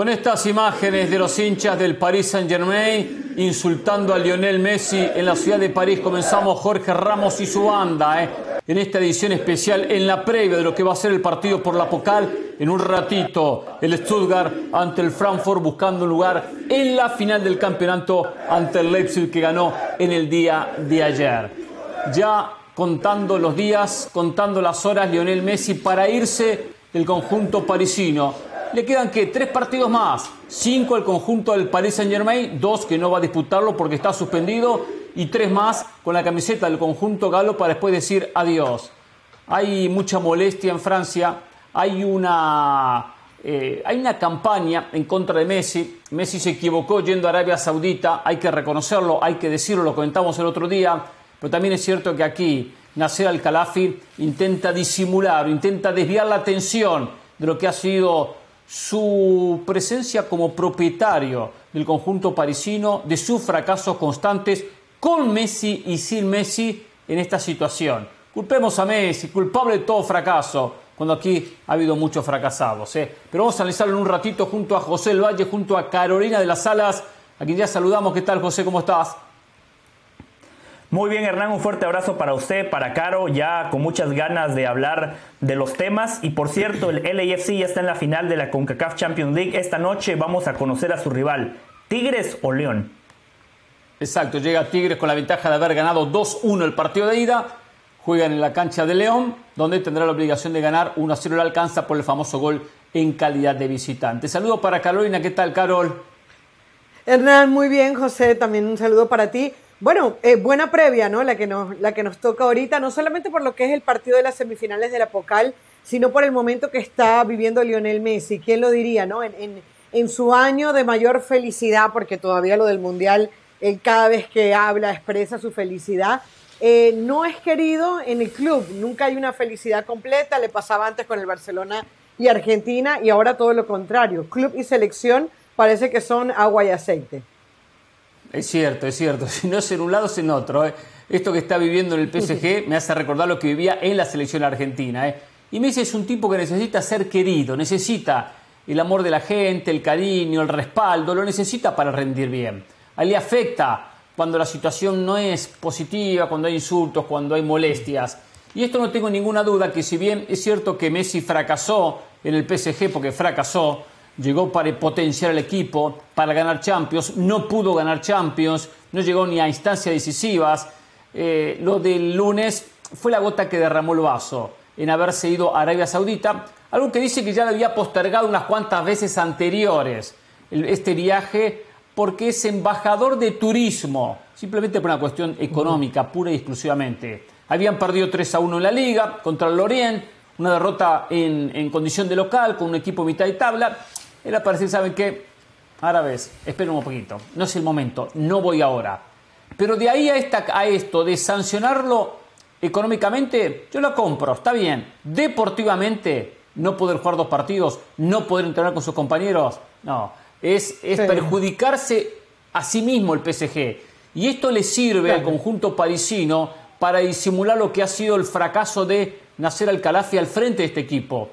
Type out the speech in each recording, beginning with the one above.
Con estas imágenes de los hinchas del Paris Saint-Germain insultando a Lionel Messi en la ciudad de París, comenzamos Jorge Ramos y su banda. ¿eh? En esta edición especial, en la previa de lo que va a ser el partido por la Pocal, en un ratito el Stuttgart ante el Frankfurt buscando un lugar en la final del campeonato ante el Leipzig que ganó en el día de ayer. Ya contando los días, contando las horas, Lionel Messi para irse del conjunto parisino le quedan que tres partidos más, cinco al conjunto del Paris Saint Germain, dos que no va a disputarlo porque está suspendido y tres más con la camiseta del conjunto galo para después decir adiós. Hay mucha molestia en Francia, hay una, eh, hay una campaña en contra de Messi. Messi se equivocó yendo a Arabia Saudita, hay que reconocerlo, hay que decirlo, lo comentamos el otro día, pero también es cierto que aquí Nasser Al-Khalafi intenta disimular, intenta desviar la atención de lo que ha sido su presencia como propietario del conjunto parisino, de sus fracasos constantes con Messi y sin Messi en esta situación. Culpemos a Messi, culpable de todo fracaso, cuando aquí ha habido muchos fracasados. ¿eh? Pero vamos a analizarlo en un ratito junto a José El Valle, junto a Carolina de las Salas, a quien ya saludamos. ¿Qué tal, José? ¿Cómo estás? Muy bien, Hernán, un fuerte abrazo para usted, para Caro, ya con muchas ganas de hablar de los temas. Y por cierto, el LAFC ya está en la final de la CONCACAF Champions League. Esta noche vamos a conocer a su rival, Tigres o León. Exacto, llega Tigres con la ventaja de haber ganado 2-1 el partido de ida. Juegan en la cancha de León, donde tendrá la obligación de ganar 1-0 le alcanza por el famoso gol en calidad de visitante. Saludo para Carolina, ¿qué tal, Carol? Hernán, muy bien, José, también un saludo para ti. Bueno, eh, buena previa, ¿no? La que, nos, la que nos toca ahorita, no solamente por lo que es el partido de las semifinales de la Pocal, sino por el momento que está viviendo Lionel Messi. ¿Quién lo diría, no? En, su año de mayor felicidad, porque todavía lo del Mundial, cada vez que habla expresa su felicidad. Eh, no es querido en el club, nunca hay una felicidad completa, le pasaba antes con el Barcelona y Argentina y ahora todo lo contrario. Club y selección parece que son agua y aceite. Es cierto, es cierto. Si no es en un lado, es en otro. ¿eh? Esto que está viviendo en el PSG me hace recordar lo que vivía en la selección argentina. ¿eh? Y Messi es un tipo que necesita ser querido, necesita el amor de la gente, el cariño, el respaldo, lo necesita para rendir bien. A él le afecta cuando la situación no es positiva, cuando hay insultos, cuando hay molestias. Y esto no tengo ninguna duda que si bien es cierto que Messi fracasó en el PSG porque fracasó, llegó para potenciar el equipo, para ganar Champions, no pudo ganar Champions, no llegó ni a instancias decisivas. Eh, lo del lunes fue la gota que derramó el vaso en haberse ido a Arabia Saudita, algo que dice que ya lo había postergado unas cuantas veces anteriores este viaje porque es embajador de turismo, simplemente por una cuestión económica, pura y exclusivamente. Habían perdido 3 a 1 en la liga contra el Lorient, una derrota en, en condición de local con un equipo mitad de tabla era para decir, ¿saben qué? Árabes, esperen un poquito, no es el momento, no voy ahora. Pero de ahí a, esta, a esto de sancionarlo económicamente, yo lo compro, está bien. Deportivamente, no poder jugar dos partidos, no poder entrenar con sus compañeros, no. Es, es perjudicarse a sí mismo el PSG. Y esto le sirve al conjunto parisino para disimular lo que ha sido el fracaso de Nasser Al-Khalafi al frente de este equipo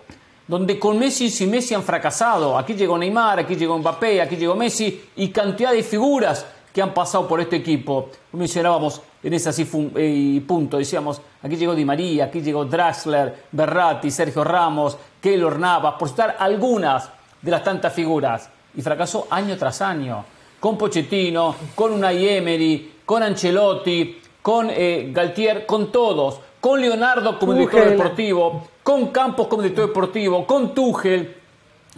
donde con Messi y Messi han fracasado. Aquí llegó Neymar, aquí llegó Mbappé, aquí llegó Messi y cantidad de figuras que han pasado por este equipo. Mencionábamos en ese así eh, punto, decíamos, aquí llegó Di María, aquí llegó Draxler, Berratti, Sergio Ramos, Keylor Navas, por citar algunas de las tantas figuras. Y fracasó año tras año, con Pochettino, con Unai Emery, con Ancelotti, con eh, Galtier, con todos con Leonardo como director deportivo, con Campos como director deportivo, con Tuchel,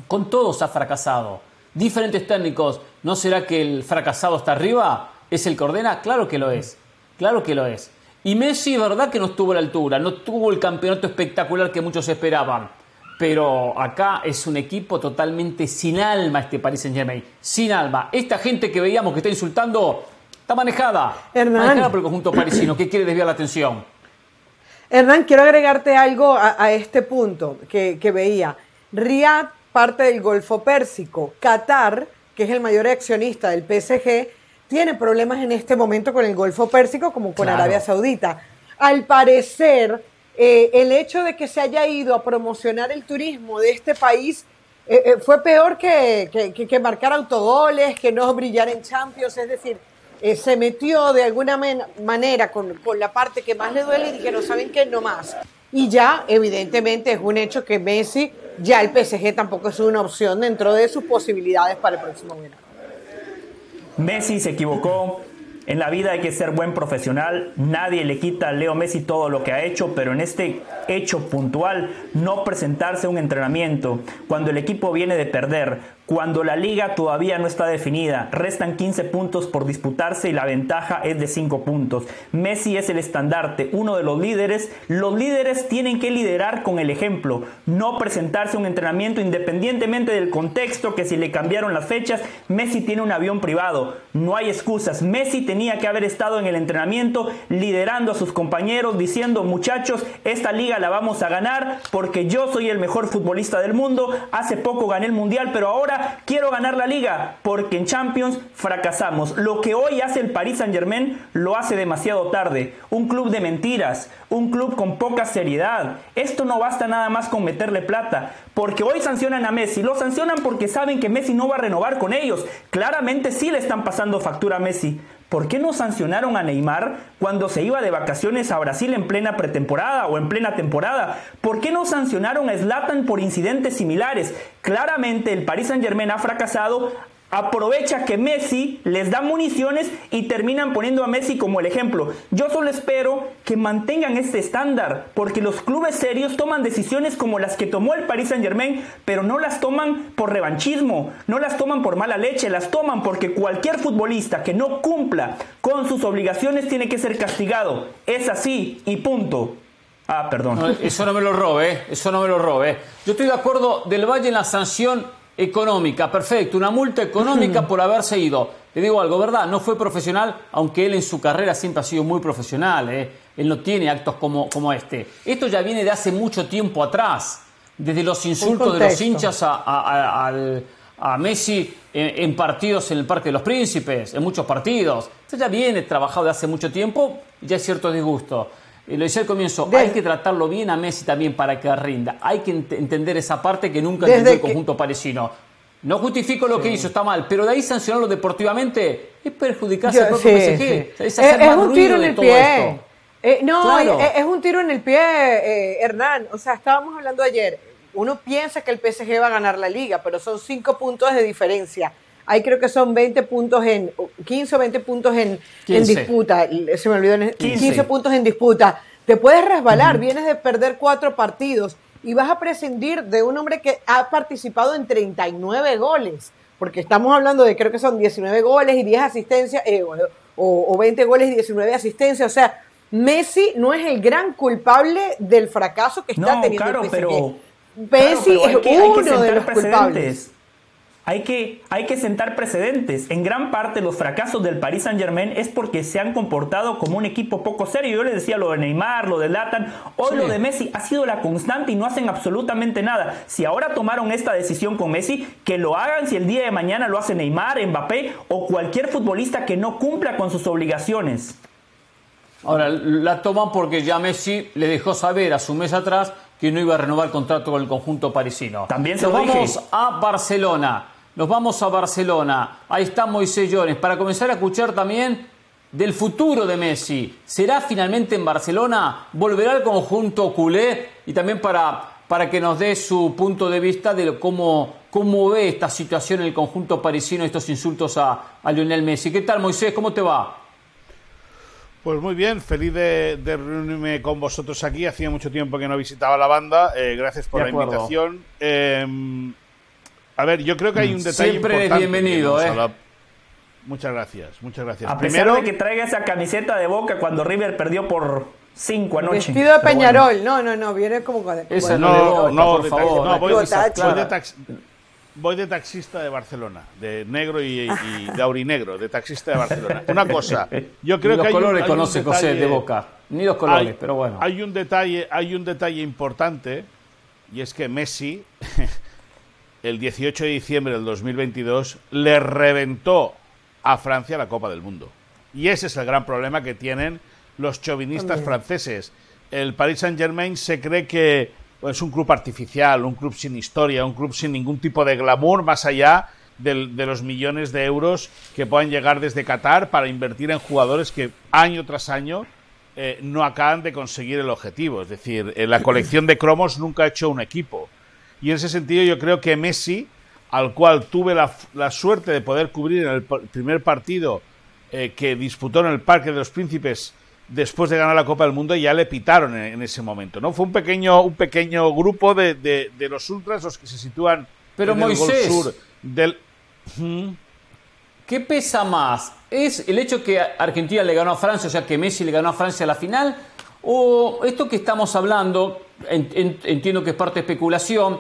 con todos ha fracasado. Diferentes técnicos, ¿no será que el fracasado está arriba? ¿Es el que ordena? Claro que lo es, claro que lo es. Y Messi, verdad que no estuvo a la altura, no tuvo el campeonato espectacular que muchos esperaban. Pero acá es un equipo totalmente sin alma este Paris Saint Germain. Sin alma. Esta gente que veíamos que está insultando está manejada. Manejada por el conjunto parisino que quiere desviar la atención. Hernán, quiero agregarte algo a, este punto que, veía. Riyadh, parte del Golfo Pérsico. Qatar, que es el mayor accionista del PSG, tiene problemas en este momento con el Golfo Pérsico como con Arabia Saudita. Al parecer, eh, el hecho de que se haya ido a promocionar el turismo de este país eh, eh, fue peor que, que, que, marcar autogoles, que no brillar en Champions, es decir, eh, se metió de alguna manera con, la parte que más le duele y dijeron, ¿saben qué? No más. Y ya, evidentemente, es un hecho que Messi, ya el PSG tampoco es una opción dentro de sus posibilidades para el próximo verano. Messi se equivocó, en la vida hay que ser buen profesional, nadie le quita a Leo Messi todo lo que ha hecho, pero en este hecho puntual, no presentarse a un entrenamiento cuando el equipo viene de perder, cuando la liga todavía no está definida, restan 15 puntos por disputarse y la ventaja es de 5 puntos. Messi es el estandarte, uno de los líderes. Los líderes tienen que liderar con el ejemplo, no presentarse a un entrenamiento independientemente del contexto, que si le cambiaron las fechas, Messi tiene un avión privado, no hay excusas. Messi tenía que haber estado en el entrenamiento liderando a sus compañeros, diciendo muchachos, esta liga la vamos a ganar porque yo soy el mejor futbolista del mundo, hace poco gané el mundial, pero ahora quiero ganar la liga porque en Champions fracasamos. Lo que hoy hace el Paris Saint Germain lo hace demasiado tarde. Un club de mentiras, un club con poca seriedad. Esto no basta nada más con meterle plata. Porque hoy sancionan a Messi. Lo sancionan porque saben que Messi no va a renovar con ellos. Claramente sí le están pasando factura a Messi. ¿Por qué no sancionaron a Neymar cuando se iba de vacaciones a Brasil en plena pretemporada o en plena temporada? ¿Por qué no sancionaron a Zlatan por incidentes similares? Claramente el Paris Saint-Germain ha fracasado aprovecha que Messi les da municiones y terminan poniendo a Messi como el ejemplo. Yo solo espero que mantengan este estándar, porque los clubes serios toman decisiones como las que tomó el Paris Saint Germain, pero no las toman por revanchismo, no las toman por mala leche, las toman porque cualquier futbolista que no cumpla con sus obligaciones tiene que ser castigado. Es así y punto. Ah, perdón. eso no me lo robe, eso no me lo robe. Yo estoy de acuerdo del Valle en la sanción económica, perfecto, una multa económica por haberse ido. Te digo algo, ¿verdad? No fue profesional, aunque él en su carrera siempre ha sido muy profesional. ¿eh? Él no tiene actos como, como este. Esto ya viene de hace mucho tiempo atrás, desde los insultos de los hinchas a, a, Messi en, partidos en el Parque de los Príncipes, en muchos partidos. Esto ya viene trabajado de hace mucho tiempo y ya es cierto disgusto lo decía al comienzo, hay que tratarlo bien a Messi también para que rinda. Hay que entender esa parte que nunca entendió el conjunto parisino. No justifico lo que hizo, está mal, pero de ahí sancionarlo deportivamente es perjudicarse al propio PSG. Es, un tiro en el pie. Eh, no, es, un tiro en el pie, Hernán. O sea, estábamos hablando ayer. Uno piensa que el PSG va a ganar la liga, pero son cinco puntos de diferencia. Ahí creo que son 20 puntos en, 15 o 20 puntos en, en disputa. Se me olvidó, 15. puntos en disputa. Te puedes resbalar, vienes de perder cuatro partidos y vas a prescindir de un hombre que ha participado en 39 goles. Porque estamos hablando de, creo que son 19 goles y 10 asistencias, eh, o, 20 goles y 19 asistencias. O sea, Messi no es el gran culpable del fracaso que está teniendo claro, el Pero, Messi es uno de los culpables. Hay que, hay que sentar precedentes. En gran parte los fracasos del Paris Saint Germain es porque se han comportado como un equipo poco serio. Yo les decía lo de Neymar, lo de Latan, hoy lo de Messi ha sido la constante y no hacen absolutamente nada. Si ahora tomaron esta decisión con Messi, que lo hagan si el día de mañana lo hace Neymar, Mbappé o cualquier futbolista que no cumpla con sus obligaciones. Ahora, la toman porque ya Messi le dejó saber a su mes atrás que no iba a renovar el contrato con el conjunto parisino. También se lo vamos a Barcelona. Nos vamos a Barcelona. Ahí está Moisés Llones. Para comenzar a escuchar también del futuro de Messi. ¿Será finalmente en Barcelona? ¿Volverá al conjunto culé? Y también para, para que nos dé su punto de vista de cómo, cómo ve esta situación en el conjunto parisino, estos insultos a, a Lionel Messi. ¿Qué tal, Moisés? ¿Cómo te va? Pues muy bien, feliz de, reunirme con vosotros aquí. Hacía mucho tiempo que no visitaba la banda. Eh, gracias por la invitación. Eh, a ver, yo creo que hay un detalle Siempre es bienvenido, ¿eh? Muchas gracias, muchas gracias. A Primero, pesar de que traiga esa camiseta de Boca cuando River perdió por cinco anoche. Vestido de Peñarol. No, no, no, viene como... Esa no, no, por favor. No, voy, de voy de taxista de Barcelona, de negro y, de aurinegro, de taxista de Barcelona. Una cosa, yo creo Ni que los colores conoce José de Boca, ni los colores, pero bueno. Hay un detalle, hay un detalle importante y es que Messi el 18 de diciembre del 2022 le reventó a Francia la Copa del Mundo. Y ese es el gran problema que tienen los chauvinistas franceses. El Paris Saint-Germain se cree que es un club artificial, un club sin historia, un club sin ningún tipo de glamour más allá de, de los millones de euros que puedan llegar desde Qatar para invertir en jugadores que año tras año eh, no acaban de conseguir el objetivo. Es decir, eh, la colección de cromos nunca ha hecho un equipo. Y en ese sentido yo creo que Messi, al cual tuve la, la suerte de poder cubrir en el primer partido eh, que disputó en el Parque de los Príncipes después de ganar la Copa del Mundo, ya le pitaron en, en ese momento. ¿no? Fue un pequeño, un pequeño grupo de, de- de los ultras los que se sitúan Pero, en el gol Moisés, sur del... ¿Qué pesa más? ¿Es el hecho que Argentina le ganó a Francia, o sea que Messi le ganó a Francia a la final? ¿O esto que estamos hablando, entiendo que es parte de especulación,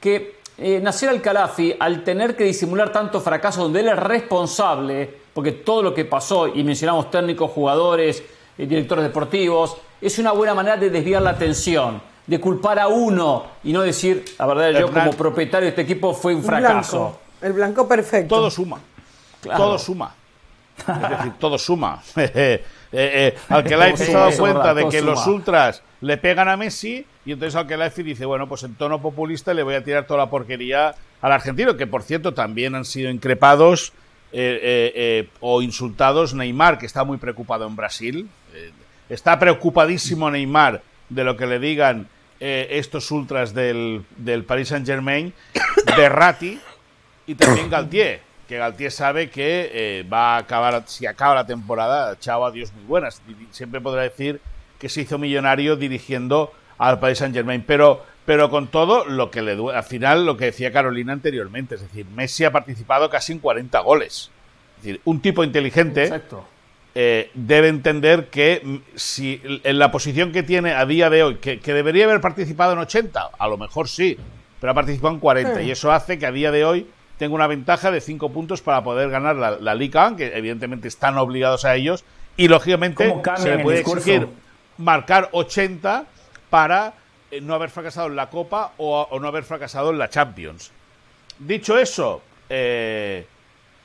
que eh, Nasser Al-Khalafi, al tener que disimular tanto fracaso, donde él es responsable, porque todo lo que pasó, y mencionamos técnicos, jugadores, eh, directores deportivos, es una buena manera de desviar la atención, de culpar a uno y no decir, la verdad, yo como propietario de este equipo fue un fracaso. blanco. El blanco perfecto. Todo suma. Claro. Todo suma. Es decir, todo suma. Eh, eh, Alquelaifi Todo se ha dado suma, cuenta verdad, de que suma. los ultras le pegan a Messi y entonces Alquelaifi dice, bueno, pues en tono populista le voy a tirar toda la porquería al argentino, que por cierto también han sido increpados eh, eh, eh, o insultados Neymar, que está muy preocupado en Brasil. Está preocupadísimo Neymar de lo que le digan estos ultras del, del Paris Saint Germain, Berratti y también Galtier, que Galtier sabe que va a acabar, si acaba la temporada, chao, adiós, muy buenas. Siempre podrá decir que se hizo millonario dirigiendo al Paris Saint Germain, pero, pero con todo lo que le duele, al final lo que decía Carolina anteriormente, es decir, Messi ha participado casi en 40 goles. Es decir, un tipo inteligente eh, debe entender que mm, si en la posición que tiene a día de hoy, que, que debería haber participado en 80, a lo mejor sí, pero ha participado en 40 Sí. y eso hace que a día de hoy tenga una ventaja de 5 puntos para poder ganar la, la Liga, que evidentemente están obligados a ellos. Y lógicamente ¿Cómo cambian se le puede exigir marcar 80 para eh, no haber fracasado en la Copa o, o no haber fracasado en la Champions. Dicho eso, eh,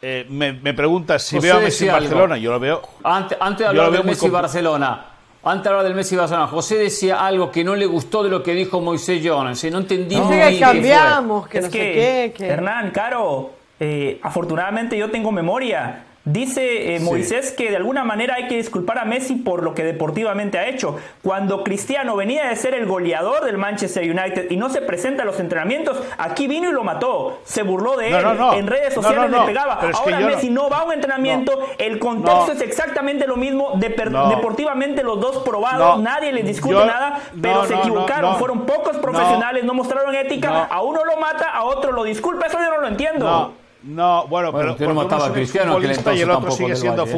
eh, me, me preguntas si José veo a Messi en. Barcelona, yo lo veo Antes, antes de hablar lo veo del Messi compl- Barcelona, antes de hablar del Messi Barcelona, José decía algo que no le gustó de lo que dijo Moisés Jones. y No entendí muy que cambiamos, que es no que, sé qué. Que... Hernán, Caro, eh, afortunadamente yo tengo memoria. Dice eh, Moisés que de alguna manera hay que disculpar a Messi por lo que deportivamente ha hecho. Cuando Cristiano venía de ser el goleador del Manchester United y no se presenta a los entrenamientos, aquí vino y lo mató. Se burló de No, él. no, no. En redes sociales le pegaba. Pero Ahora Messi no, va a un entrenamiento. El contexto es exactamente lo mismo. Deportivamente los dos probados. Nadie les discute Yo- nada. Pero se equivocaron. Fueron pocos profesionales. No, mostraron ética. A uno lo mata, a otro lo disculpa. Eso yo no lo entiendo. No, no, bueno, Bueno, pero que no porque mataba uno a Cristiano, exfutbolista y el otro sigue siendo Valle, ¿eh?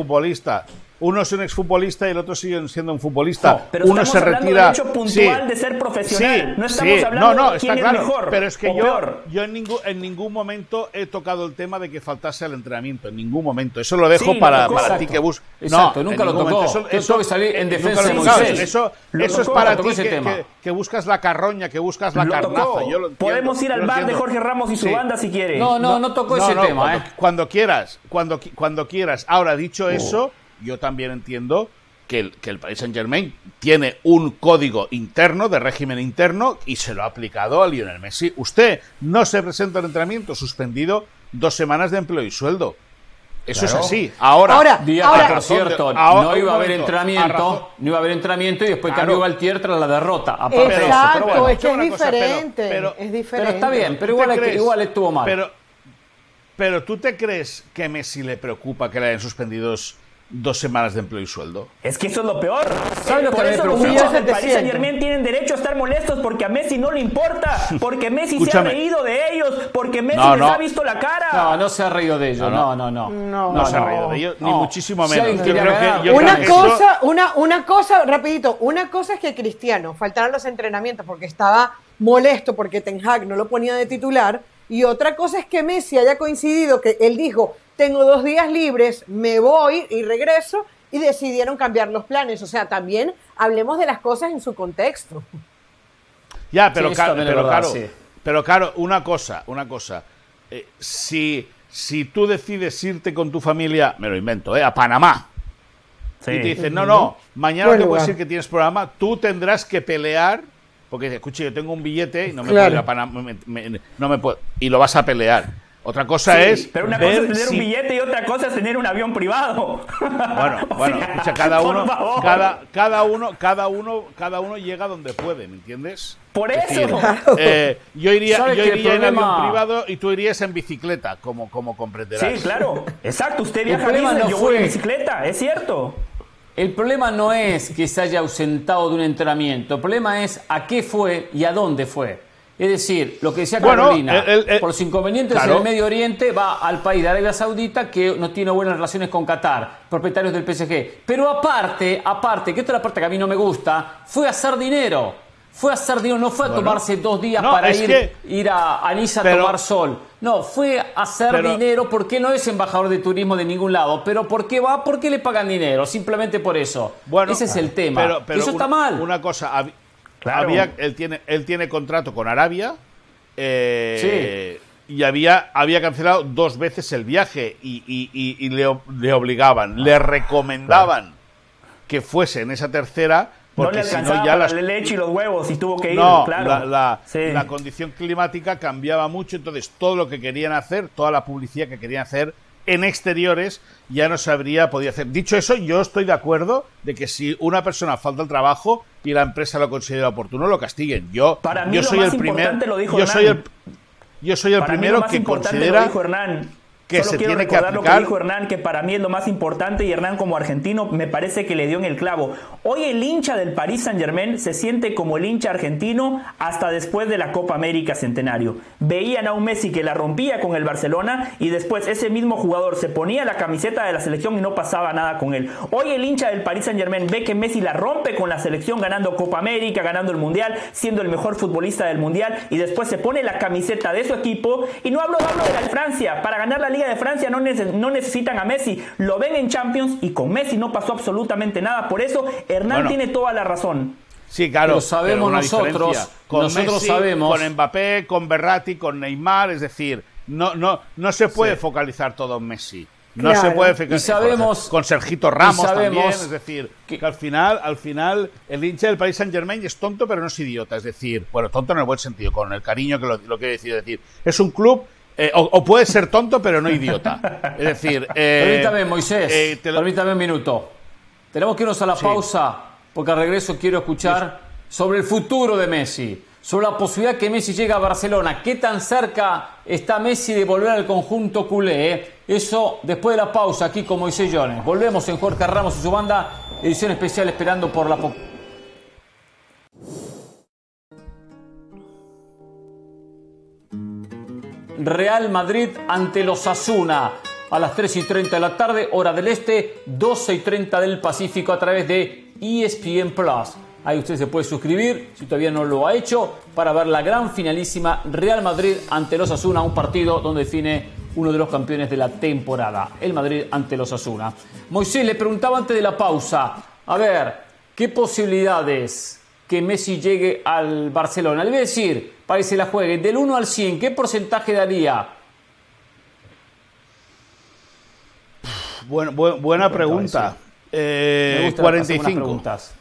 Uno es un exfutbolista y el otro sigue siendo un futbolista. No, pero uno estamos se hablando retira. del hecho puntual de ser profesional. No estamos sí. hablando no, no, de quién está es claro. mejor Pero es que yo, peor. yo en, ningún, en ningún momento he tocado el tema de que faltase el entrenamiento. En ningún momento. Eso lo dejo Sí, para, tocó. para ti que buscas. Exacto, no, nunca lo tocó. que salir en nunca defensa de. Moisés. Eso, Lo eso es tocó, para ti ese que, tema. que- que buscas la carroña, que buscas la Lo carnaza. tocó. Yo lo entiendo, Podemos ir al bar de. Jorge Ramos y su Sí. banda si quiere. No, no, no tocó ese tema, cuando, ¿eh? cuando quieras, cuando, qui- cuando quieras. Ahora, dicho Oh. eso, yo también entiendo que el, que el Paris Saint Germain tiene un código interno, de régimen interno, y se lo ha aplicado a Lionel Messi. Usted no se presenta al entrenamiento suspendido dos semanas de empleo y sueldo. Eso Claro. es así. Ahora, Ahora, Día Ahora- por de- cierto, ahora, no iba a haber entrenamiento, no iba a haber entrenamiento y después Claro. cambió Galtier tras la derrota. Aparte de eso, pero Exacto, bueno. es que es Una cosa, pero- diferente. pero- es Pero diferente. está bien, pero ¿Tú te igual, crees? igual estuvo mal. Pero, pero tú te crees que a Messi le preocupa que le hayan suspendido dos, semanas de empleo y sueldo? Es que eso es lo peor. ¿Sabes lo Por que eso los hinchas del Paris. Saint Germain tienen derecho a estar molestos porque a Messi no le importa, porque Messi se ha reído de ellos, porque Messi No, les no. ha visto la cara. No, no se ha reído de ellos. No, No, no, no. No. No, se ha reído de ellos, ni muchísimo Si menos. alguien Yo quería creo que- ganar, yo Una creo que eso- cosa, una, una cosa, rapidito, una cosa es que Cristiano faltara los entrenamientos porque estaba molesto porque Ten Hag no lo ponía de titular y otra cosa es que Messi haya coincidido que él dijo, tengo dos días libres, me voy y regreso y decidieron cambiar los planes. O sea, también hablemos de las cosas en su contexto. Ya, pero, Sí, claro, pero, verdad, claro, sí. pero claro, una cosa, una cosa. Eh, si, si tú decides irte con tu familia, me lo invento, ¿eh? a Panamá, Sí. y te dicen, no, no, mañana Buen te puedes decir que tienes programa, tú tendrás que pelear porque dice, escuche, yo tengo un billete y no me Claro. puedo ir a Panamá, me- me- no me puedo- y lo vas a pelear. Otra cosa Sí, es pero una ver cosa es tener si- un billete y otra cosa es tener un avión privado. Bueno, O bueno, sea, escucha, cada por uno, favor. cada, cada uno, cada uno, cada uno llega donde puede, ¿me entiendes? Por Es eso. eh, yo iría, ¿Sabes yo iría en avión privado y tú irías en bicicleta, como, como comprenderás. Sí, claro. Exacto. Usted viaja Disney, no yo voy en bicicleta. Es cierto. El problema no es que se haya ausentado de un entrenamiento, el problema es a qué fue y a dónde fue. Es decir, lo que decía Carolina, el- el- el- por los inconvenientes claro. en el Medio Oriente va al país de Arabia Saudita que no tiene buenas relaciones con Qatar, propietarios del PSG. Pero aparte, aparte, que esta es la parte que a mí no me gusta, fue a hacer dinero. Fue a hacer dinero, no fue a Bueno. tomarse dos días No, para ir, que- ir a, a Niza a tomar sol. No, fue a hacer Pero- dinero porque no es embajador de turismo de ningún lado. Pero ¿por qué va? Porque le pagan dinero, simplemente por eso. Bueno, Ese es el tema. Pero, pero eso una, está mal. Una cosa, Claro. había, él, tiene, él tiene contrato con Arabia eh, y había, había cancelado dos veces el viaje y, y- y- y le, le obligaban, le recomendaban que fuese en esa tercera No porque le si no ya las la leche y los huevos y tuvo que ir. no, claro. la, la- Sí. la condición climática cambiaba mucho, entonces todo lo que querían hacer, toda la publicidad que querían hacer en exteriores ya no se habría podido hacer. Dicho eso, yo estoy de acuerdo de que si una persona falta el trabajo y la empresa lo considera oportuno, lo castiguen. Yo, Para mí yo lo soy más el primer, importante lo dijo yo soy el, yo soy el Para mí primero lo más que considera lo dijo Hernán. Que Solo se quiero tiene que recordar lo que dijo Hernán, que para mí es lo más importante y Hernán como argentino me parece que le dio en el clavo. Hoy el hincha del Paris Saint Germain se siente como el hincha argentino hasta después de la Copa América Centenario. Veían a un Messi que la rompía con el Barcelona y después ese mismo jugador se ponía la camiseta de la selección y no pasaba nada con él. Hoy el hincha del Paris Saint Germain ve que Messi la rompe con la selección ganando Copa América, ganando el Mundial, siendo el mejor futbolista del Mundial y después se pone la camiseta de su equipo y no hablo, hablo de la de Francia. Para ganar la Liga de Francia no, nece- no necesitan a Messi. Lo ven en Champions y con Messi no pasó absolutamente nada. Por eso Hernán Bueno. tiene toda la razón. Sí, claro. Lo sabemos pero nosotros, diferencia. Con nosotros Messi, sabemos. Con Mbappé, con Berratti, con Neymar, es decir, no, no, no se puede focalizar todo en Messi. No Claro. se puede focalizar Y sabemos- con Sergito Ramos también, es decir, que- que, al final, al final, el hincha del Paris Saint Germain es tonto, pero no es idiota, es decir, bueno, tonto en el buen sentido, con el cariño que lo, lo quiero decir, es decir, es un club eh, o, o puede ser tonto, pero no idiota. Es decir, eh, Permítame, Moisés, eh, te lo- permítame un minuto. Tenemos que irnos a la Sí. pausa, porque al regreso quiero escuchar sobre el futuro de Messi, sobre la posibilidad que Messi llegue a Barcelona. ¿Qué tan cerca está Messi de volver al conjunto culé? eh? Eso después de la pausa, aquí con Moisés Jones. Volvemos en Jorge Ramos y su banda, edición especial esperando por la... Real Madrid ante los Asuna a las 3 y 30 de la tarde, hora del este, 12 y 30 del Pacífico a través de ESPN Plus. Ahí usted se puede suscribir, si todavía no lo ha hecho, para ver la gran finalísima Real Madrid ante los Asuna, un partido donde define uno de los campeones de la temporada, el Madrid ante los Asuna. Moisés le preguntaba antes de la pausa, a ver, ¿qué posibilidades que Messi llegue al Barcelona? Le voy a decir, para que se la juegue, del 1 al 100, ¿qué porcentaje daría? Buen- buen- buena pregunta. Me Eh, las segundas 45. preguntas.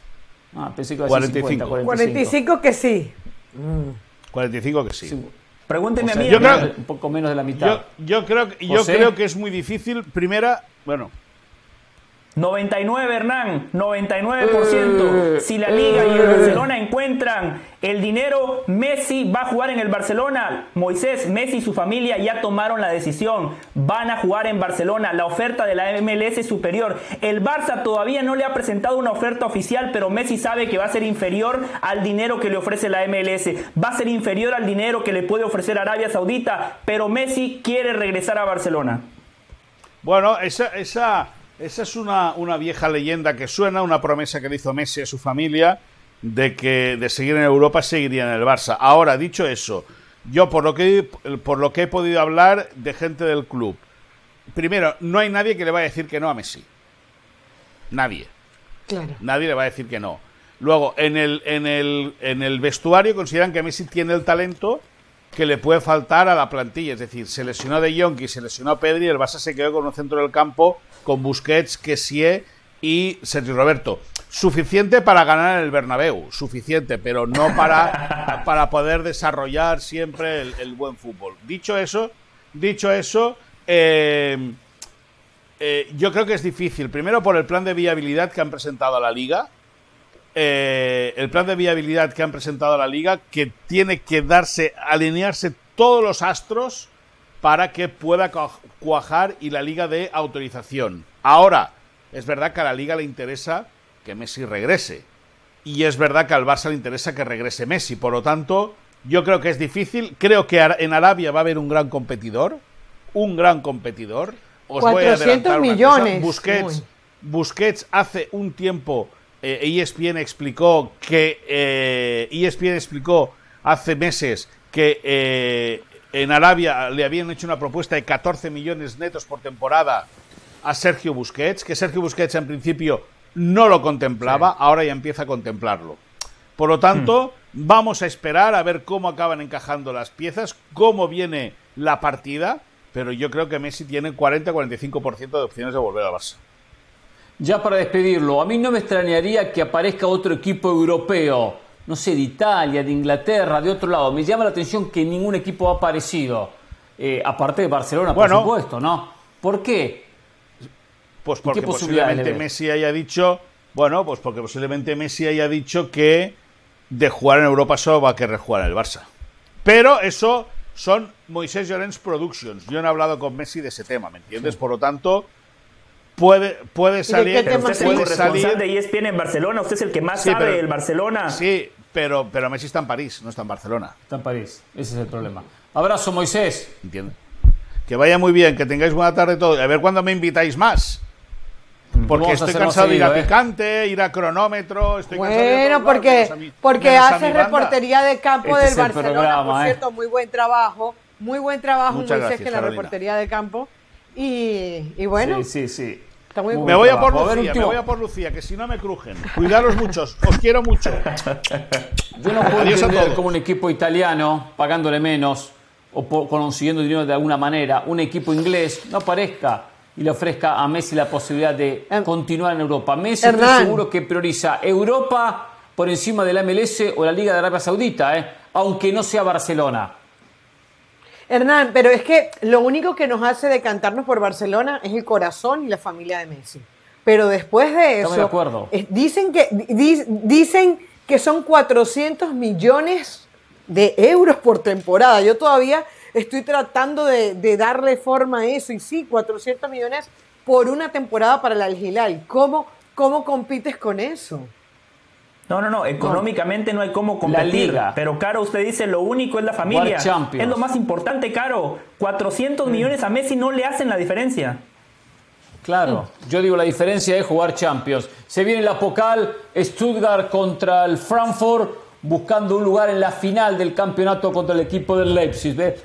Ah, pensé que iba a decir 45. 50, 45. 45 que sí. 45 que sí. Pregúnteme O sea, a mí. yo creo- un poco menos de la Yo, mitad. yo creo, que- yo José. creo que es muy difícil. Primera, bueno, 99, Hernán, 99%. Eh, si la Liga y el eh. Barcelona encuentran el dinero, Messi va a jugar en el Barcelona. Moisés, Messi y su familia ya tomaron la decisión. Van a jugar en Barcelona. La oferta de la MLS es superior. El Barça todavía no le ha presentado una oferta oficial, pero Messi sabe que va a ser inferior al dinero que le ofrece la MLS. Va a ser inferior al dinero que le puede ofrecer Arabia Saudita, pero Messi quiere regresar a Barcelona. bueno, esa, esa, esa es una, una vieja leyenda que suena, una promesa que le hizo Messi a su familia de que de seguir en Europa seguiría en el Barça. Ahora, dicho eso, yo por lo que por lo que he podido hablar de gente del club, primero, no hay nadie que le vaya a decir que no a Messi. Nadie. Claro. Nadie le va a decir que no. Luego, en el, en el, en el vestuario consideran que Messi tiene el talento que le puede faltar a la plantilla. Es decir, se lesionó De Jong y se lesionó Pedri, el Barça se quedó con un centro del campo con Busquets, Kessie y Sergio Roberto. suficiente para ganar en el Bernabéu, suficiente, pero no para, para poder desarrollar siempre el, buen fútbol. Dicho eso, dicho eso, eh, eh, yo creo que es difícil. Primero por el plan de viabilidad que han presentado a la liga. Eh, el plan de viabilidad que han presentado a la liga, que tiene que darse, alinearse todos los astros para que pueda cuajar y la liga de autorización. Ahora, es verdad que a la liga le interesa que Messi regrese. Y es verdad que al Barça le interesa que regrese Messi. Por lo tanto, yo creo que es difícil. Creo que en Arabia va a haber un gran competidor. Un gran competidor. Os 400 millones. Busquets, Busquets hace un tiempo, eh, ESPN explicó que eh, ESPN explicó hace meses que eh, en Arabia le habían hecho una propuesta de 14 millones netos por temporada a Sergio Busquets, que Sergio Busquets en principio no lo contemplaba, ahora ya empieza a contemplarlo. Por lo tanto, hmm. vamos a esperar a ver cómo acaban encajando las piezas, cómo viene la partida, pero yo creo que Messi tiene 40-45% de opciones de volver a Barça. Ya para despedirlo, a mí no me extrañaría que aparezca otro equipo europeo, no sé, de Italia, de Inglaterra, de otro lado. Me llama la atención que ningún equipo ha aparecido, eh, aparte de Barcelona, por supuesto, ¿no? ¿Por qué? Pues porque posiblemente Messi haya dicho, bueno, pues porque posiblemente Messi haya dicho que de jugar en Europa solo va a querer jugar en el Barça. Pero eso son Moisés Llorens Productions. Yo no he hablado con Messi de ese tema, ¿me entiendes? Por lo tanto, puede, puede salir. Pero usted es el responsable de ESPN en Barcelona, usted es el que más sabe del Barcelona. Sí, pero, pero Messi está en París, no está en Barcelona. Está en París, ese es el problema. Abrazo, Moisés. Entiendo. Que vaya muy bien, que tengáis buena tarde todo. A ver cuándo me invitáis más. Porque estoy cansado de ir a ¿eh? picante, ir a cronómetro. Estoy bueno, porque, porque hace reportería de campo este del Barcelona, por ¿eh? cierto, muy buen trabajo. Muy buen trabajo, Muchas gracias, en la reportería de campo. Y, y bueno. Sí, sí, sí. me voy a por Lucía, me voy a por Lucía, que si no me crujen. Cuidaros muchos, os quiero mucho. Yo no puedo entender como un equipo italiano, pagándole menos o consiguiendo dinero de alguna manera, un equipo inglés no aparezca y le ofrezca a Messi la posibilidad de em, continuar en Europa. Messi estoy seguro que prioriza Europa por encima de la MLS o la Liga de Arabia Saudita, ¿eh? aunque no sea Barcelona. Hernán, pero es que lo único que nos hace decantarnos por Barcelona es el corazón y la familia de Messi. Pero después de eso, de acuerdo. dicen, que, dicen que son 400 millones de euros por temporada. Yo todavía estoy tratando de, darle forma a eso. Y sí, 400 millones por una temporada para el Al ¿Cómo, ¿Cómo compites con eso? No, no, no, económicamente no hay cómo competir. Pero, Caro, usted dice lo único es la familia. Es lo más importante, Caro. 400 mm. millones a Messi no le hacen la diferencia. Claro, yo digo la diferencia es jugar Champions. Se viene la Pocal, Stuttgart contra el Frankfurt, buscando un lugar en la final del campeonato contra el equipo del Leipzig. ¡Qué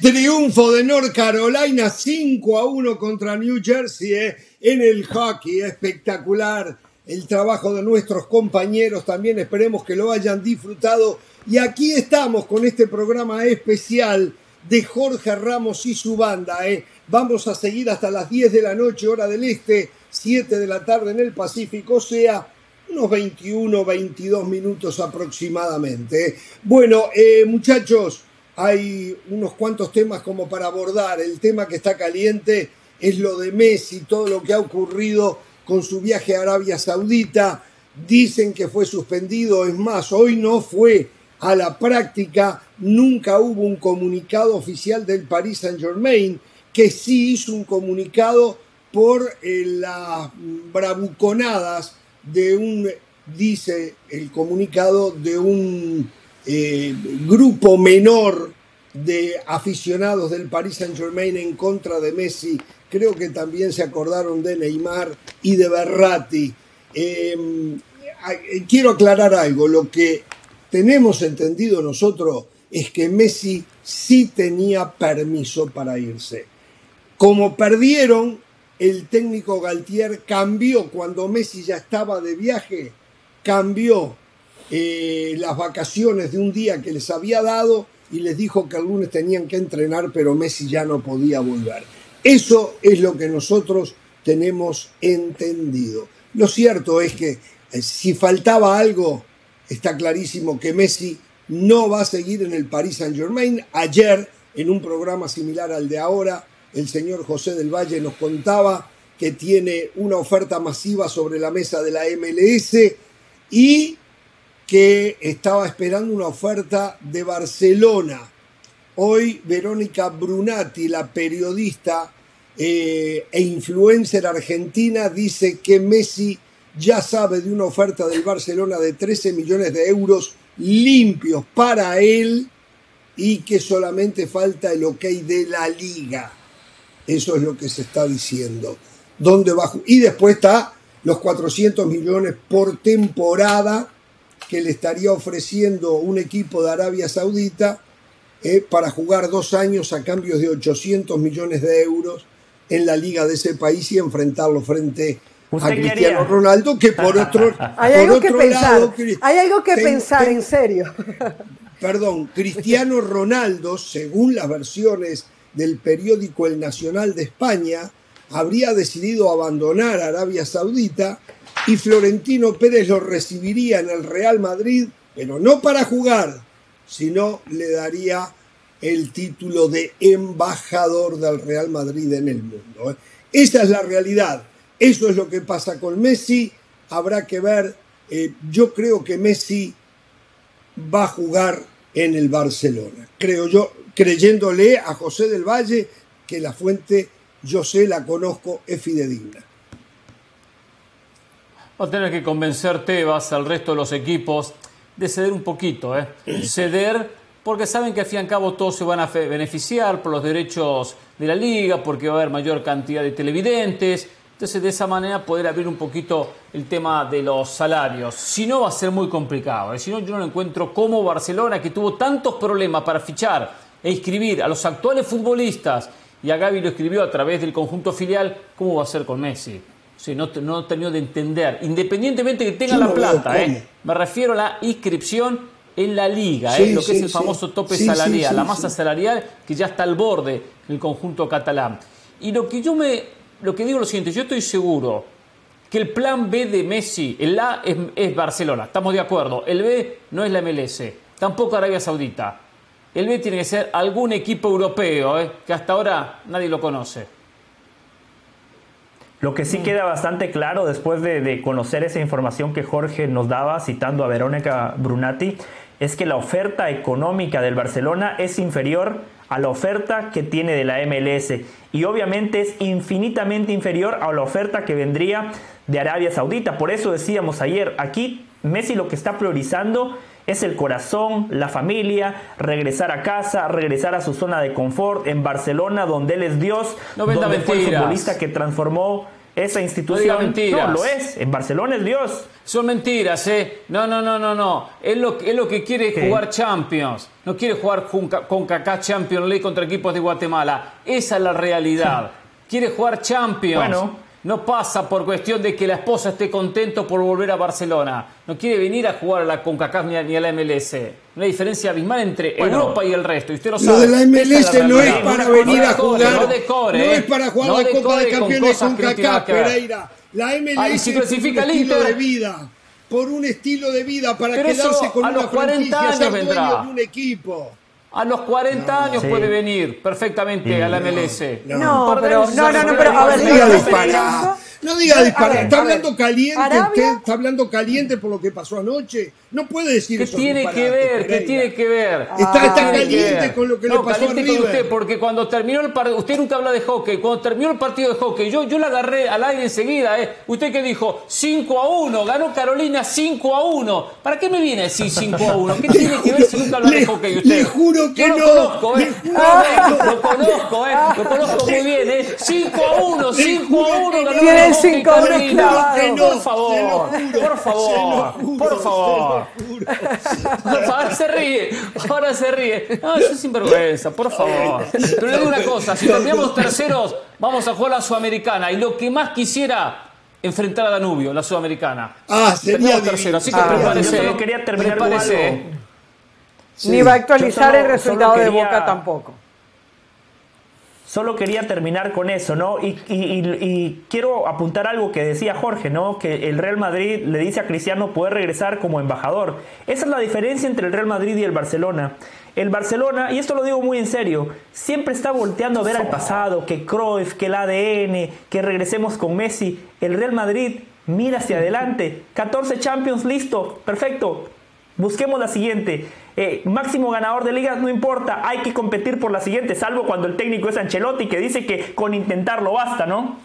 triunfo de North Carolina! 5 a 1 contra New Jersey eh, en el hockey. Espectacular el trabajo de nuestros compañeros. También esperemos que lo hayan disfrutado. Y aquí estamos con este programa especial de Jorge Ramos y su banda. Eh. Vamos a seguir hasta las 10 de la noche, hora del este, 7 de la tarde en el Pacífico, o sea, unos 21, 22 minutos aproximadamente. Eh. Bueno, muchachos hay unos cuantos temas como para abordar. El tema que está caliente es lo de Messi, todo lo que ha ocurrido con su viaje a Arabia Saudita. Dicen que fue suspendido, es más, hoy no fue a la práctica, nunca hubo un comunicado oficial del Paris Saint Germain, que sí hizo un comunicado por eh, las bravuconadas de un, dice el comunicado, de un eh, grupo menor de aficionados del Paris Saint Germain en contra de Messi. Creo que también se acordaron de Neymar y de Berratti. Em, eh, quiero aclarar algo. Lo que tenemos entendido nosotros es que Messi sí tenía permiso para irse. Como perdieron, el técnico Galtier cambió cuando Messi ya estaba de viaje, cambió eh, las vacaciones de un día que les había dado y les dijo que el lunes tenían que entrenar, pero Messi ya no podía volver. Eso es lo que nosotros tenemos entendido. Lo cierto es que eh, si faltaba algo, está clarísimo que Messi no va a seguir en el Paris Saint Germain. Ayer, en un programa similar al de ahora, el señor José del Valle nos contaba que tiene una oferta masiva sobre la mesa de la MLS y que estaba esperando una oferta de Barcelona. Hoy Verónica Brunati, la periodista eh, e influencer argentina, dice que Messi ya sabe de una oferta del Barcelona de 13 millones de euros limpios para él y que solamente falta el ok de la liga. Eso es lo que se está diciendo. ¿Dónde? Y después está los 400 millones por temporada que le estaría ofreciendo un equipo de Arabia Saudita eh, para jugar dos años a cambio de 800 millones de euros en la liga de ese país y enfrentarlo frente a Cristiano Ronaldo, que por otro, hay algo que pensar, hay algo que pensar en serio. Perdón, Cristiano Ronaldo, según las versiones del periódico El Nacional de España, habría decidido abandonar Arabia Saudita y Florentino Pérez lo recibiría en el Real Madrid, pero no para jugar, sino le daría el título de embajador del Real Madrid en el mundo. ¿eh? Esa es la realidad. Eso es lo que pasa con Messi. Habrá que ver. Eh, yo creo que Messi va a jugar en el Barcelona. Creo yo, creyéndole a José del Valle que la fuente, yo sé, la conozco, es fidedigna. Va a tener que convencer Tebas al resto de los equipos de ceder un poquito, ¿eh? Ceder porque saben que al fin y al cabo todos se van a beneficiar por los derechos de la liga, porque va a haber mayor cantidad de televidentes. Entonces, de esa manera poder abrir un poquito el tema de los salarios. Si no, va a ser muy complicado. ¿eh? Si no, yo no encuentro como Barcelona, que tuvo tantos problemas para fichar e inscribir a los actuales futbolistas, y a Gaby lo escribió a través del conjunto filial, ¿cómo va a ser con Messi? Sí, no, no he tenido de entender, independientemente que tenga la plata, ¿eh? me refiero a la inscripción en la liga, ¿eh? lo que es el famoso tope salarial, la masa salarial que ya está al borde del conjunto catalán. Y lo que yo me, lo que digo es lo siguiente, yo estoy seguro que el plan B de Messi, el A es, Barcelona, estamos de acuerdo, el B no es la MLS, tampoco Arabia Saudita, el B tiene que ser algún equipo europeo, ¿eh? que hasta ahora nadie lo conoce. Lo que sí mm. queda bastante claro después de, conocer esa información que Jorge nos daba citando a Verónica Brunati es que la oferta económica del Barcelona es inferior a la oferta que tiene de la MLS y obviamente es infinitamente inferior a la oferta que vendría de Arabia Saudita. Por eso decíamos ayer, aquí Messi lo que está priorizando es el corazón, la familia, regresar a casa, regresar a su zona de confort en Barcelona, donde él es Dios, no donde fue el futbolista que transformó esa institución. No, lo es. En Barcelona es Dios. Son mentiras, ¿eh? No, no, no, no, no. Él lo, lo que quiere es jugar Champions. No quiere jugar con Kaká Champions League contra equipos de Guatemala. Esa es la realidad. Quiere jugar Champions. Bueno no pasa por cuestión de que la esposa esté contento por volver a Barcelona. No quiere venir a jugar a la CONCACAF ni a, la MLS. Una diferencia abismal entre Europa y el resto. Y usted lo sabe. Lo de la MLS no es para venir a jugar. No, decore, no es para jugar la Copa de Campeones con CONCACAF, Pereira. La MLS si clasifica por un estilo de vida. Por un estilo de vida, para quedarse con a una los 40 años vendrá. de un equipo. A los 40 años puede venir perfectamente a la MLS. No, pero, no, no, no, pero a ver, no diga disparar. No. Está hablando caliente usted, está hablando caliente por lo que pasó anoche. No puede decir ¿Qué eso. tiene que ver? ¿Qué tiene que ver? Está, está caliente con lo que le pasó a River. usted, porque cuando terminó el partido, usted nunca habla de hockey, cuando terminó el partido de hockey, yo, yo la agarré al aire enseguida, ¿eh? Usted que dijo 5 a 1, ganó Carolina 5 a 1. ¿Para qué me viene a decir 5 a 1? ¿Qué tiene que ver si nunca habla de hockey usted? Le juro que yo no. Lo conozco, ¿eh? Lo conozco, ¿eh? Lo conozco muy bien, ¿eh? 5 a 1, 5 a 1, ganó Tiene 5 a 1 Por favor, por favor, por favor. Ahora se ríe, ahora se ríe. No, eso es sinvergüenza, por favor. Pero le digo una cosa, si terminamos terceros, vamos a jugar la Sudamericana. Y lo que más quisiera enfrentar a Danubio, la sudamericana. Ah, sería tercero, así que. Ah, prepárese. yo solo quería terminar prepárese. algo. Sí. Ni va a actualizar solo- el resultado de Boca tampoco. Solo quería terminar con eso, ¿no? Y, quiero apuntar algo que decía Jorge, ¿no? Que el Real Madrid le dice a Cristiano poder regresar como embajador. Esa es la diferencia entre el Real Madrid y el Barcelona. El Barcelona, y esto lo digo muy en serio, siempre está volteando a ver al pasado, que Cruyff, que el ADN, que regresemos con Messi. El Real Madrid mira hacia adelante. 14 Champions, listo, perfecto. Busquemos la siguiente. Eh, máximo ganador de ligas, no importa, hay que competir por la siguiente, salvo cuando el técnico es Ancelotti, que dice que con intentarlo basta, ¿no?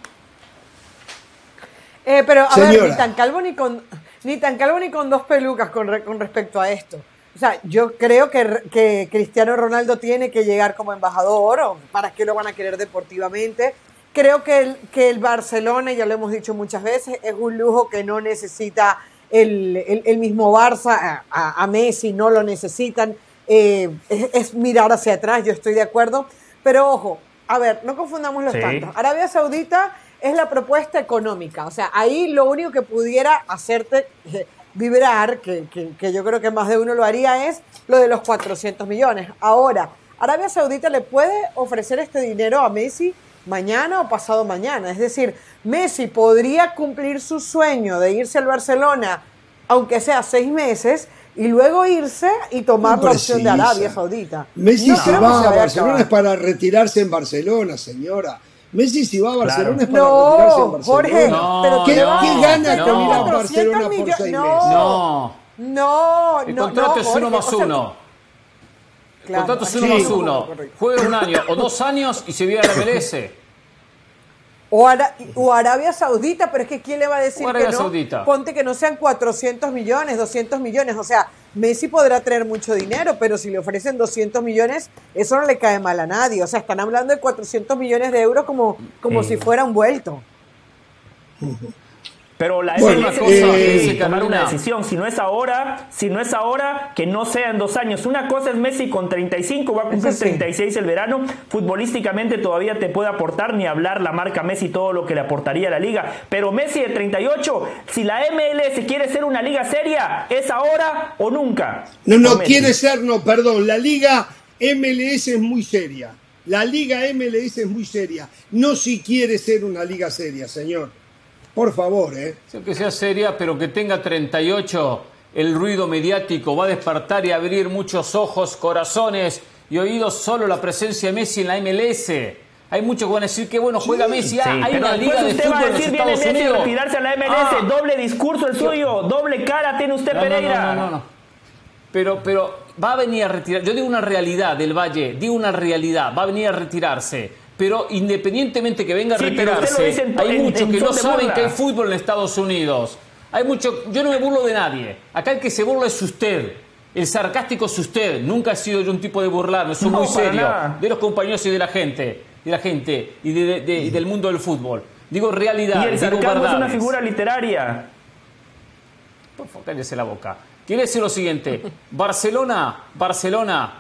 Eh, pero a ver, ni tan calvo ni con ni tan calvo ni con dos pelucas con, re- con respecto a esto. O sea, yo creo que, que Cristiano Ronaldo tiene que llegar como embajador, o para qué lo van a querer deportivamente. Creo que el, que el Barcelona, ya lo hemos dicho muchas veces, es un lujo que no necesita el, el- el mismo Barça, a, a- a Messi no lo necesitan. Eh, es, es mirar hacia atrás, yo estoy de acuerdo. Pero ojo, a ver, no confundamos los Sí. tantos. Arabia Saudita es la propuesta económica. O sea, ahí lo único que pudiera hacerte vibrar, que, que- que yo creo que más de uno lo haría, es lo de los 400 millones. Ahora, Arabia Saudita le puede ofrecer este dinero a Messi mañana o pasado mañana. Es decir, Messi podría cumplir su sueño de irse al Barcelona, aunque sea seis meses, y luego irse y tomar la opción de. Arabia Saudita. Messi No que va se a Barcelona es para retirarse en Barcelona, señora. Messi si va a Barcelona es para No, retirarse en Barcelona. Jorge, No, pero ¿Qué, ¿qué no, qué gana no. con ir a 400 Barcelona por millones? seis No. meses? No. No, El contrato no, es Jorge, uno más o sea, uno. Claro, contrato es uno más es. uno. Juega un año o dos años y se viene a la MLS. O, Ara- o Arabia Saudita, pero es que ¿quién le va a decir que no? Saudita. Ponte que no sean 400 millones, 200 millones. O sea, Messi podrá traer mucho dinero, pero si le ofrecen 200 millones, eso no le cae mal a nadie. O sea, están hablando de 400 millones de euros como, como Eh. si fuera un vuelto. Pero la Bueno, MLS una tiene cosa, que tomar una decisión. Si no es ahora, si no es ahora, que no sea en dos años. Una cosa es Messi con 35, va a cumplir sí. 36 el verano. Futbolísticamente todavía te puede aportar ni hablar la marca Messi todo lo que le aportaría a la liga. Pero Messi de 38, si la MLS quiere ser una liga seria, ¿es ahora o nunca? No, no quiere ser, no, perdón. La liga MLS es muy seria. La liga MLS es muy seria. No si quiere ser una liga seria, señor. Por favor, ¿eh? Que sea seria, pero que tenga 38, el ruido mediático va a despertar y abrir muchos ojos, corazones y oídos solo la presencia de Messi en la MLS. Hay muchos que van a decir que bueno, juega Messi, ah, Sí, hay una liga de usted va a en decir viene Estados Messi a retirarse a la MLS, Ah. doble discurso el suyo, doble cara tiene usted No, no, Pereira. No, no, no, no. Pero, pero va a venir a retirar. Yo digo una realidad del Valle, digo una realidad. Va a venir a retirarse. Pero independientemente que venga a Sí, retirarse, en- hay muchos en que no saben que hay fútbol en Estados Unidos. Hay mucho. Yo no me burlo de nadie. Acá el que se burla es usted. El sarcástico es usted. Nunca he sido yo un tipo de burlarme. Soy No, muy serio. nada. De los compañeros y de la gente. De la gente y, de- de- de- y del mundo del fútbol. Digo realidad. Y el sarcasmo es una figura literaria. Por favor, cállese la boca. Quiere decir lo siguiente, Barcelona, Barcelona,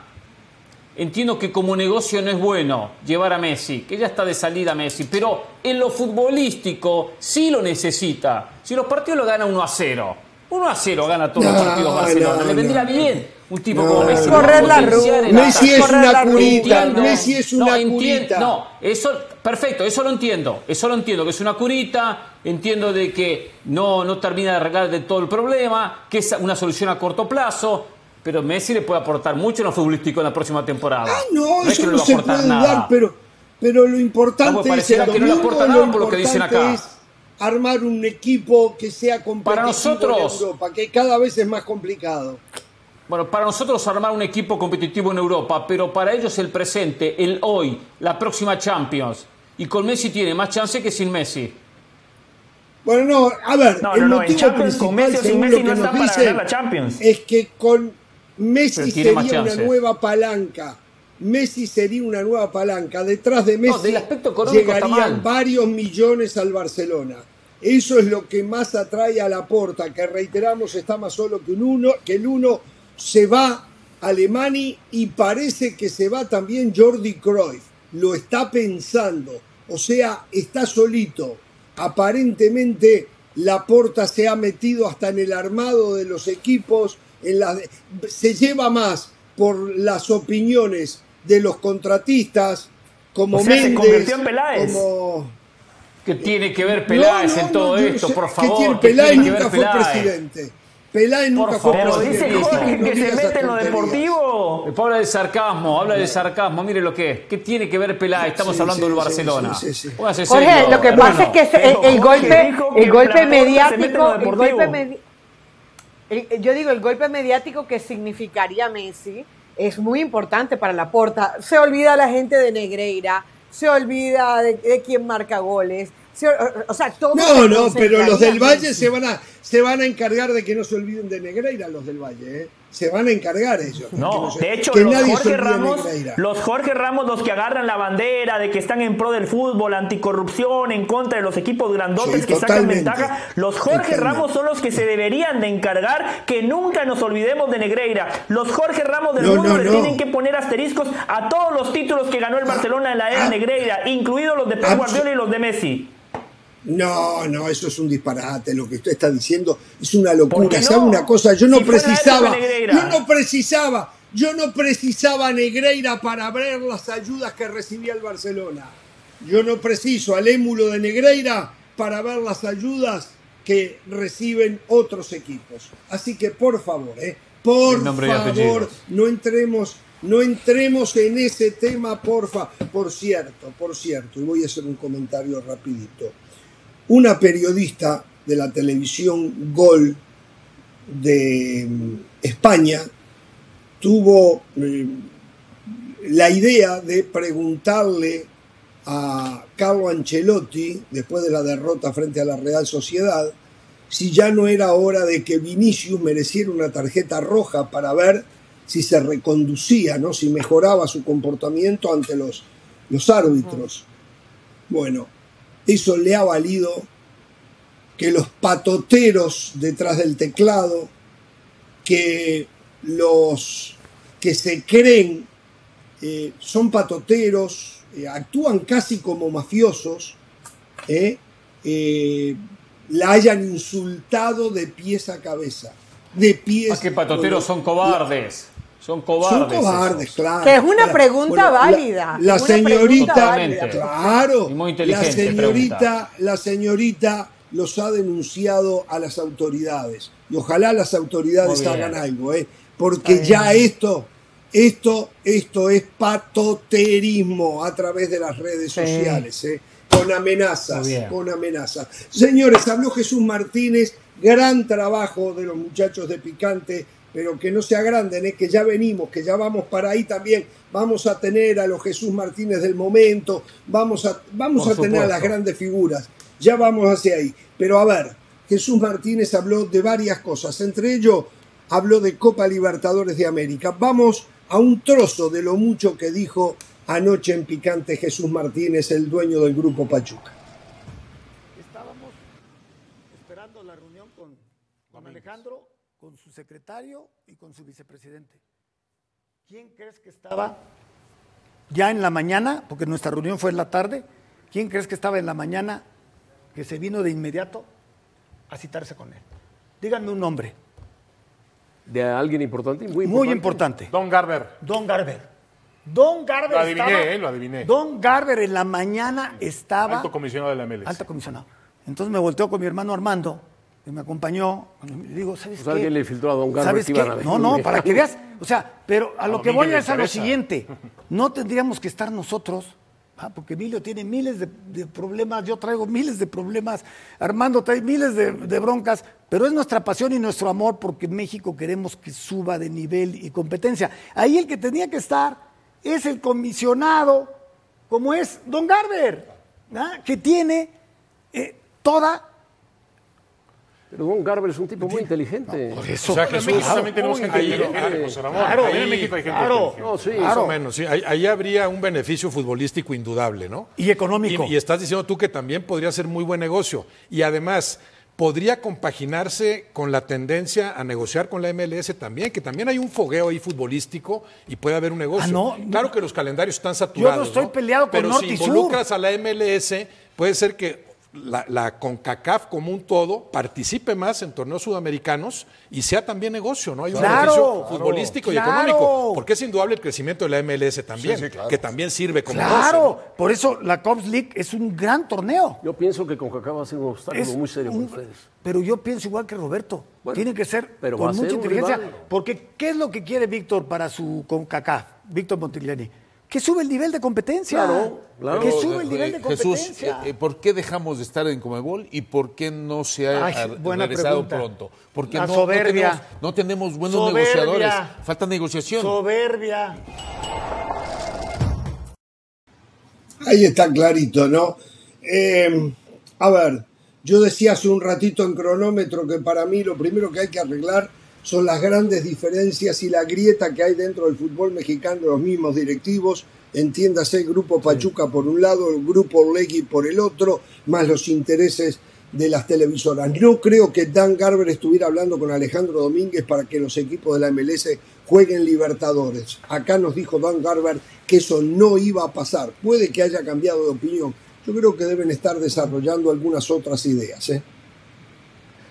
entiendo que como negocio no es bueno llevar a Messi, que ya está de salida Messi, pero en lo futbolístico sí lo necesita. Si los partidos lo gana 1 a 0, 1 a 0 gana todos los partidos Barcelona, no, le vendría no. bien un tipo No, como Messi. Correr la Messi es Correr una la curita. Messi es una curita. No, eso, perfecto, eso lo entiendo. Eso lo entiendo, que es una curita. Entiendo de que no, no termina de arreglar de todo el problema, que es una solución a corto plazo. Pero Messi le puede aportar mucho en lo futbolístico en la próxima temporada. Ah, no, es eso que no se aportar puede nada. dar, pero, pero lo No, importante es el que no le domingo, aporta lo nada por lo que dicen acá. es armar un equipo que sea competitivo Para nosotros- en Europa, que cada vez es más complicado. Bueno, para nosotros armar un equipo competitivo en Europa, pero para ellos el presente, el hoy, la próxima Champions. Y con Messi tiene más chance que sin Messi. Bueno, no, a ver, No, el no, no, motivo Champions con Messi o sin Messi lo que no están para ganar la Champions. Es que con Messi sería una nueva palanca. Messi sería una nueva palanca. Detrás de Messi llegarían varios millones al Barcelona. Eso es lo que más atrae a la porta, que reiteramos está más solo que un uno, que el uno se va a Alemania y parece que se va también Jordi Cruyff. Lo está pensando. O sea, está solito. Aparentemente Laporta se ha metido hasta en el armado de los equipos, en la, se lleva más por las opiniones de los contratistas, como O sea, se Méndez, convirtió en Peláez. como ¿Qué tiene que ver Peláez No, no, en todo no, esto, sé. por ¿Qué favor? tiene? ¿Qué Peláez tiene que ver nunca fue Peláez? presidente. Peláez nunca fue Pero presidente. dice Jorge No que se mete en lo deportivo. Habla de sarcasmo, habla de sarcasmo, mire lo que es. ¿Qué tiene que ver Peláez? Estamos Sí, hablando sí, del Barcelona. sí, sí, sí. Póngase Jorge, serio, lo que pasa es que el, Pero golpe, el golpe Laporta se mete en mediático, el golpe medi- el- yo digo, el golpe mediático que significaría Messi es muy importante para la porta. Se olvida la gente de Negreira, se olvida de, de quién marca goles. se- o sea, todo No, no, pero los del Valle Messi. se van a se van a encargar de que no se olviden de Negreira los del Valle, ¿eh? Se van a encargar ellos. No, de hecho, que los Jorge Ramos, los Jorge Ramos, los que agarran la bandera de que están en pro del fútbol, anticorrupción, en contra de los equipos grandotes Sí, que sacan ventaja, los Jorge Totalmente. Ramos son los que se deberían de encargar que nunca nos olvidemos de Negreira. Los Jorge Ramos del No, mundo no, le no. tienen que poner asteriscos a todos los títulos que ganó el Barcelona en la era ah, Negreira, incluidos los de Pep abso- Guardiola y los de Messi. No, no, eso es un disparate. Lo que usted está diciendo es una ¿Por locura. no? ¿Sabe una cosa? Yo no Si precisaba. Yo no precisaba. Yo no precisaba Negreira para ver las ayudas que recibía el Barcelona. Yo no preciso al émulo de Negreira para ver las ayudas que reciben otros equipos. Así que por favor, ¿eh? por favor, no entremos, no entremos en ese tema, porfa. Por cierto, por cierto, y voy a hacer un comentario rapidito. Una periodista de la televisión Gol de mm, España tuvo eh, la idea de preguntarle a Carlo Ancelotti, después de la derrota frente a la Real Sociedad, si ya no era hora de que Vinicius mereciera una tarjeta roja para ver si se reconducía, ¿no? si mejoraba su comportamiento ante los, los árbitros. Bueno, eso le ha valido que los patoteros detrás del teclado, que los que se creen eh, son patoteros, eh, actúan casi como mafiosos, eh, eh, la hayan insultado de pies a cabeza. De pies Más que patoteros son cobardes. Son cobardes. Son cobardes, esos. claro. Que es una pregunta válida, La, señorita, válida. claro, Y muy la señorita, pregunta. la señorita los ha denunciado a las autoridades y ojalá las autoridades hagan algo, ¿eh? porque ya esto, esto, esto es patoterismo a través de las redes Sí. sociales, ¿eh? con amenazas, con amenazas. Señores, habló Jesús Martínez, gran trabajo de los muchachos de Picante, pero que no se agranden, es que ya venimos, que ya vamos para ahí también. Vamos a tener a los Jesús Martínez del momento, vamos a, vamos a tener a las grandes figuras, ya vamos hacia ahí. Pero a ver, Jesús Martínez habló de varias cosas, entre ellos habló de Copa Libertadores de América. Vamos a un trozo de lo mucho que dijo anoche en Picante Jesús Martínez, el dueño del grupo Pachuca. Estábamos esperando la reunión con, con Alejandro, con su secretario y con su vicepresidente. ¿Quién crees que estaba ya en la mañana, porque nuestra reunión fue en la tarde, quién crees que estaba en la mañana que se vino de inmediato a citarse con él? Díganme un nombre. de alguien importante, muy importante. Muy importante. Don Garber. Don Garber. Don Garber Lo adiviné, estaba- eh, lo adiviné. Don Garber en la mañana estaba Alto comisionado de la MLS. alto comisionado. Entonces me volteó con mi hermano Armando, que me acompañó. Le digo, ¿sabes Pues qué? alguien le filtró a don a No, no, para que veas. O sea, pero a lo que voy es a lo siguiente. No tendríamos que estar nosotros, ah, porque Emilio tiene miles de, de problemas, yo traigo miles de problemas, Armando trae miles de, de broncas, pero es nuestra pasión y nuestro amor porque México queremos que suba de nivel y competencia. Ahí el que tenía que estar es el comisionado, como es Don Garber, ¿ah? que tiene eh, toda Pero don Garber es un tipo muy inteligente. Por O eso. sea, que en México Claro. también tenemos gente Ahí, inteligente, ahí. José Ramón. Claro, También en México hay gente claro. inteligente. No, sí. Claro. Más o menos, sí. Ahí, ahí habría un beneficio futbolístico indudable, ¿no? Y económico. Y, y estás diciendo tú que también podría ser muy buen negocio. Y además, podría compaginarse con la tendencia a negociar con la MLS también, que también hay un fogueo ahí futbolístico y puede haber un negocio. Ah, no. Claro que los calendarios están saturados. estoy peleado con Pero Norte si y Sur. involucras a la MLS, puede ser que la, la, CONCACAF como un todo participe más en torneos sudamericanos y sea también negocio, ¿no? Hay un Claro, beneficio claro, futbolístico y económico, porque es indudable el crecimiento de la MLS también, Sí, sí, claro. que también sirve como Claro, negocio. por eso la Cops League es un gran torneo. Yo pienso que CONCACAF va a ser un obstáculo Es muy serio un- para ustedes. Pero yo pienso igual que Roberto. Bueno, Tiene que ser pero con ser mucha inteligencia. rival. Porque, ¿qué es lo que quiere Víctor para su CONCACAF? Víctor Montigliani. Que sube el nivel de competencia. Claro, claro. Que sube el nivel de eh, Jesús, competencia. eh, eh, ¿por qué dejamos de estar en Comebol y por qué no se ha Ay, regresado pregunta. pronto? Porque La no, soberbia. No tenemos, no tenemos buenos Soberbia. negociadores. Falta negociación. Soberbia. Ahí está clarito, ¿no? Eh, a ver, yo decía hace un ratito en cronómetro que para mí lo primero que hay que arreglar son las grandes diferencias y la grieta que hay dentro del fútbol mexicano, los mismos directivos, entiéndase el grupo Pachuca por un lado, el grupo Legui por el otro, más los intereses de las televisoras. No creo que Dan Garber estuviera hablando con Alejandro Domínguez para que los equipos de la MLS jueguen Libertadores. Acá nos dijo Dan Garber que eso no iba a pasar. Puede que haya cambiado de opinión. Yo creo que deben estar desarrollando algunas otras ideas. ¿eh?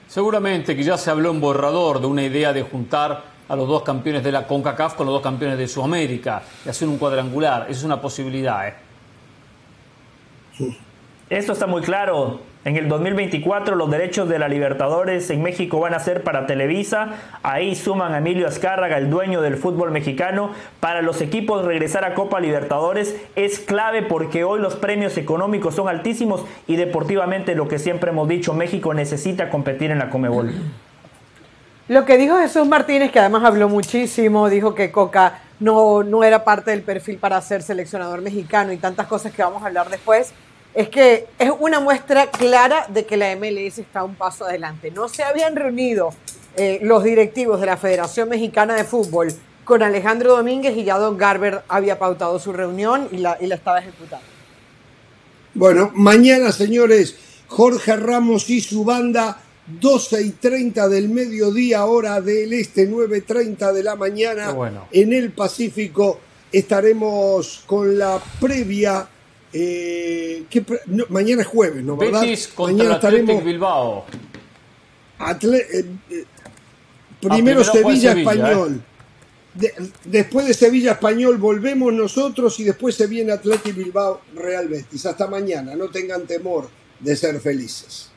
Seguramente que ya se habló en borrador de una idea de juntar a los dos campeones de la CONCACAF con los dos campeones de Sudamérica y hacer un cuadrangular. Esa es una posibilidad, ¿eh? Esto está muy claro. En el 2024 los derechos de la Libertadores en México van a ser para Televisa. Ahí suman a Emilio Azcárraga, el dueño del fútbol mexicano. Para los equipos regresar a Copa Libertadores es clave porque hoy los premios económicos son altísimos y deportivamente lo que siempre hemos dicho, México necesita competir en la Comebol. Lo que dijo Jesús Martínez, que además habló muchísimo, dijo que Coca no, no era parte del perfil para ser seleccionador mexicano y tantas cosas que vamos a hablar después, es que es una muestra clara de que la MLS está un paso adelante. No se habían reunido eh, los directivos de la Federación Mexicana de Fútbol con Alejandro Domínguez y ya Don Garber había pautado su reunión y la, y la estaba ejecutando. Bueno, mañana, señores, Jorge Ramos y su banda, 12 y 30 del mediodía, hora del este, 9.30 de la mañana, bueno. en el Pacífico. Estaremos con la previa. Eh, ¿qué pre- no, mañana es jueves, ¿no? ¿verdad? Betis contra mañana estaremos. Bilbao. Atle- eh, eh, Ah, primero Sevilla, Sevilla, Español. De- después de Sevilla Español volvemos nosotros y después se viene Athletic Bilbao Real Betis. Hasta mañana, no tengan temor de ser felices.